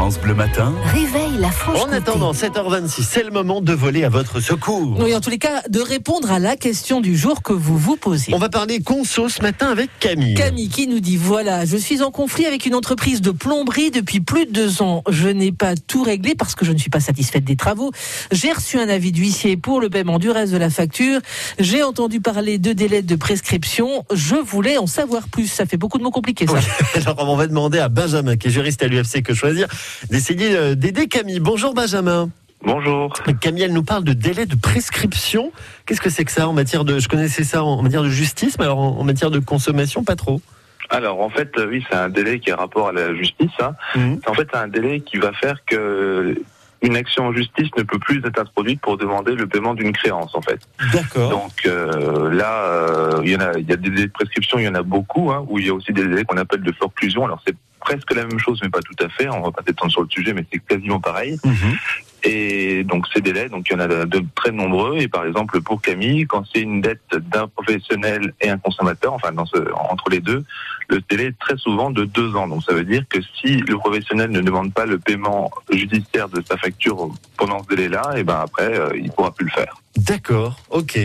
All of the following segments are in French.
France Bleu Matin, Réveille la Franche-Comté. En attendant 7h26, c'est le moment de voler à votre secours. Oui, en tous les cas, de répondre à la question du jour que vous vous posez. On va parler conso ce matin avec Camille. Camille qui nous dit voilà, je suis en conflit avec une entreprise de plomberie depuis plus de deux ans. Je n'ai pas tout réglé parce que je ne suis pas satisfaite des travaux. J'ai reçu un avis d'huissier pour le paiement du reste de la facture. J'ai entendu parler de délais de prescription. Je voulais en savoir plus. Ça fait beaucoup de mots compliqués, ça. Oui. Alors on va demander à Benjamin, qui est juriste à l'UFC Que Choisir, d'essayer euh, d'aider Camille. Bonjour Benjamin. Bonjour. Camille, elle nous parle de délai de prescription. Qu'est-ce que c'est que ça en matière de... Je connaissais ça en matière de justice, mais alors en, matière de consommation, pas trop. Alors en fait, euh, oui, c'est un délai qui a rapport à la justice. Hein. Mhm. En fait, c'est un délai qui va faire que une action en justice ne peut plus être introduite pour demander le paiement d'une créance, en fait. D'accord. Donc euh, là, euh, il y en a, il y a des délais de prescription, il y en a beaucoup, hein, où il y a aussi des délais qu'on appelle de forclusion. Alors c'est presque la même chose, mais pas tout à fait. On va pas s'étendre sur le sujet, mais c'est quasiment pareil. Mhm. Et donc ces délais, donc il y en a de, très nombreux. Et par exemple pour Camille, quand c'est une dette d'un professionnel et un consommateur, enfin dans ce, entre les deux, le délai est très souvent de deux ans. Donc ça veut dire que si le professionnel ne demande pas le paiement judiciaire de sa facture pendant ce délai-là, et ben après euh, il pourra plus le faire. D'accord, ok.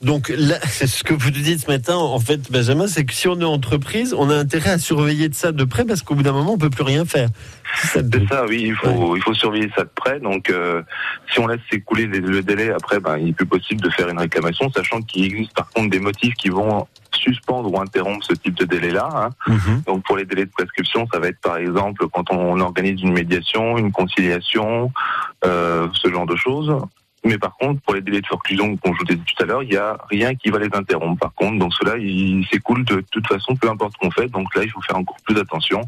Donc là, c'est ce que vous nous dites ce matin, en fait, Benjamin, c'est que si on est entreprise, on a intérêt à surveiller de ça de près parce qu'au bout d'un moment, on peut plus rien faire. C'est ça, ça, oui, il faut il faut surveiller ça de près. Donc euh, si on laisse s'écouler le délai, après, ben il n'est plus possible de faire une réclamation, sachant qu'il existe par contre des motifs qui vont suspendre ou interrompre ce type de délai-là. hein. Mhm. Donc pour les délais de prescription, ça va être par exemple quand on organise une médiation, une conciliation, euh, ce genre de choses. Mais par contre, pour les délais de forclusion qu'on je vous ai dit tout à l'heure, il n'y a rien qui va les interrompre. Par contre, donc cela, il s'écoule de toute façon, peu importe ce qu'on fait. Donc là, il faut faire encore plus attention.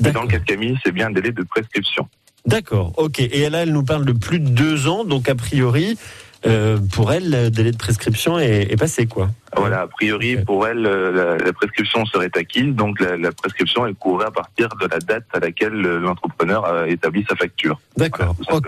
Mais dans le cas de Camille, c'est bien un délai de prescription. D'accord, ok. Et là, elle nous parle de plus de deux ans, donc a priori, euh, pour elle, le délai de prescription est, est passé, quoi. Voilà, a priori, pour elle, euh, la, la prescription serait acquise. Donc la, la prescription, elle courrait à partir de la date à laquelle euh, l'entrepreneur a établi sa facture. D'accord, Voilà.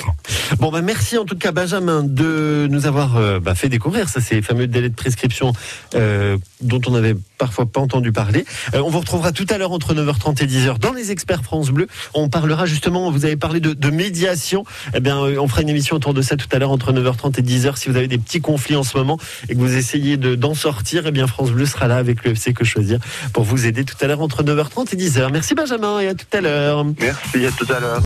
Bon, bah, merci en tout cas, Benjamin, de nous avoir euh, bah, fait découvrir ça, ces fameux délais de prescription euh, dont on n'avait parfois pas entendu parler. Euh, on vous retrouvera tout à l'heure entre 9h30 et 10h dans les experts France Bleu. On parlera justement, vous avez parlé de, de médiation. Eh bien, on fera une émission autour de ça tout à l'heure entre 9h30 et 10h. Si vous avez des petits conflits en ce moment et que vous essayez de- d'en sortir, eh bien, France Bleu sera là avec le FC Que Choisir pour vous aider tout à l'heure entre 9h30 et 10h. Merci Benjamin et à tout à l'heure. Merci, à tout à l'heure.